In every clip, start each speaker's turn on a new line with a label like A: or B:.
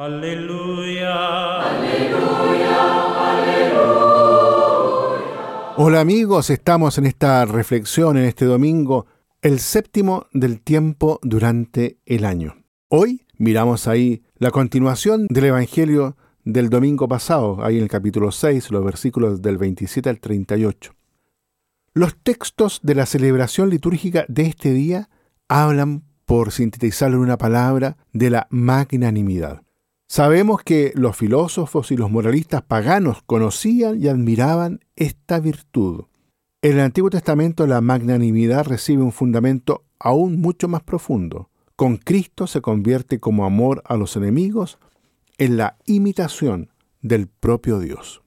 A: Aleluya. Aleluya.
B: Aleluya. Hola amigos, estamos en esta reflexión en este domingo, el séptimo del tiempo durante el año. Hoy miramos ahí la continuación del Evangelio del domingo pasado, ahí en el capítulo 6, los versículos del 27 al 38. Los textos de la celebración litúrgica de este día hablan, por sintetizarlo en una palabra, de la magnanimidad. Sabemos que los filósofos y los moralistas paganos conocían y admiraban esta virtud. En el Antiguo Testamento la magnanimidad recibe un fundamento aún mucho más profundo. Con Cristo se convierte como amor a los enemigos en la imitación del propio Dios.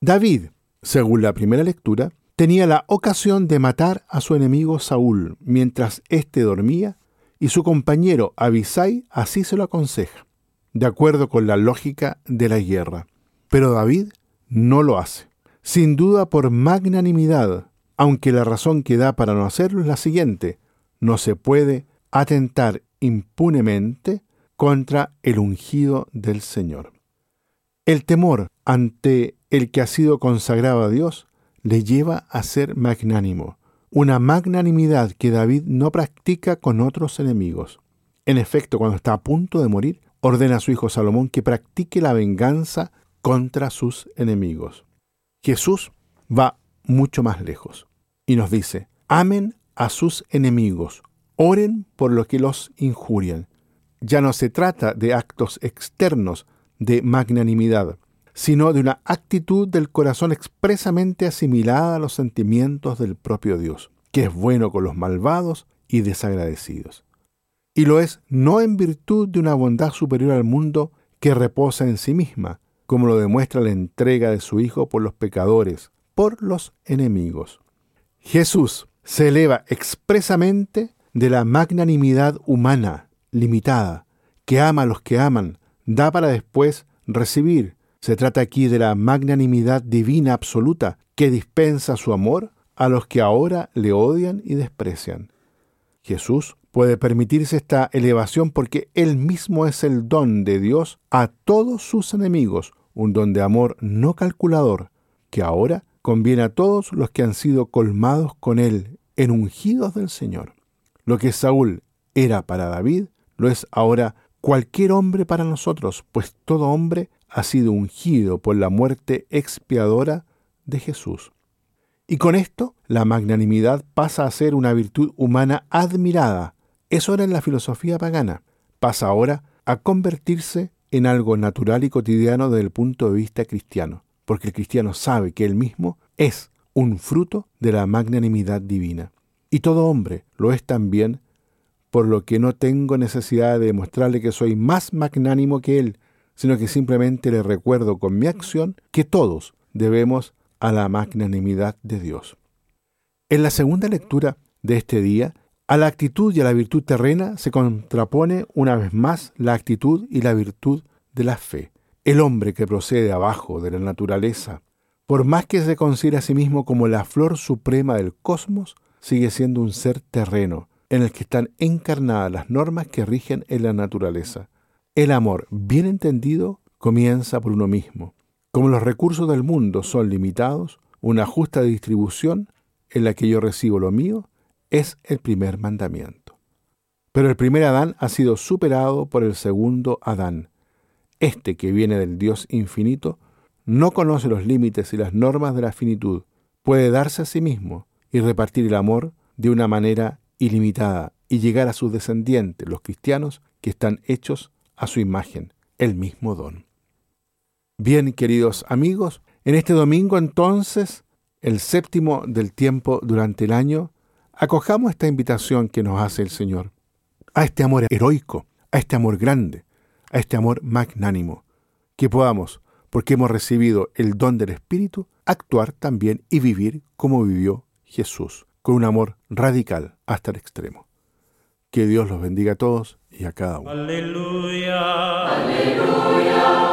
B: David, según la primera lectura, tenía la ocasión de matar a su enemigo Saúl mientras éste dormía y su compañero Abisai así se lo aconseja de acuerdo con la lógica de la guerra. Pero David no lo hace, sin duda por magnanimidad, aunque la razón que da para no hacerlo es la siguiente, no se puede atentar impunemente contra el ungido del Señor. El temor ante el que ha sido consagrado a Dios le lleva a ser magnánimo, una magnanimidad que David no practica con otros enemigos. En efecto, cuando está a punto de morir, ordena a su hijo Salomón que practique la venganza contra sus enemigos. Jesús va mucho más lejos y nos dice, amen a sus enemigos, oren por los que los injurian. Ya no se trata de actos externos de magnanimidad, sino de una actitud del corazón expresamente asimilada a los sentimientos del propio Dios, que es bueno con los malvados y desagradecidos y lo es no en virtud de una bondad superior al mundo que reposa en sí misma, como lo demuestra la entrega de su Hijo por los pecadores, por los enemigos. Jesús se eleva expresamente de la magnanimidad humana, limitada, que ama a los que aman, da para después recibir. Se trata aquí de la magnanimidad divina absoluta que dispensa su amor a los que ahora le odian y desprecian. Jesús puede permitirse esta elevación porque Él mismo es el don de Dios a todos sus enemigos, un don de amor no calculador, que ahora conviene a todos los que han sido colmados con Él en ungidos del Señor. Lo que Saúl era para David, lo es ahora cualquier hombre para nosotros, pues todo hombre ha sido ungido por la muerte expiadora de Jesús. Y con esto, la magnanimidad pasa a ser una virtud humana admirada, eso era en la filosofía pagana. Pasa ahora a convertirse en algo natural y cotidiano desde el punto de vista cristiano, porque el cristiano sabe que él mismo es un fruto de la magnanimidad divina. Y todo hombre lo es también, por lo que no tengo necesidad de demostrarle que soy más magnánimo que él, sino que simplemente le recuerdo con mi acción que todos debemos a la magnanimidad de Dios. En la segunda lectura de este día a la actitud y a la virtud terrena se contrapone una vez más la actitud y la virtud de la fe. El hombre que procede abajo de la naturaleza, por más que se considere a sí mismo como la flor suprema del cosmos, sigue siendo un ser terreno, en el que están encarnadas las normas que rigen en la naturaleza. El amor, bien entendido, comienza por uno mismo. Como los recursos del mundo son limitados, una justa distribución en la que yo recibo lo mío es el primer mandamiento. Pero el primer Adán ha sido superado por el segundo Adán. Este que viene del Dios infinito no conoce los límites y las normas de la finitud, puede darse a sí mismo y repartir el amor de una manera ilimitada y llegar a sus descendientes, los cristianos, que están hechos a su imagen, el mismo don. Bien, queridos amigos, en este domingo entonces, el séptimo del tiempo durante el año, Acojamos esta invitación que nos hace el Señor, a este amor heroico, a este amor grande, a este amor magnánimo, que podamos, porque hemos recibido el don del Espíritu, actuar también y vivir como vivió Jesús, con un amor radical hasta el extremo. Que Dios los bendiga a todos y a cada uno.
A: Aleluya. Aleluya.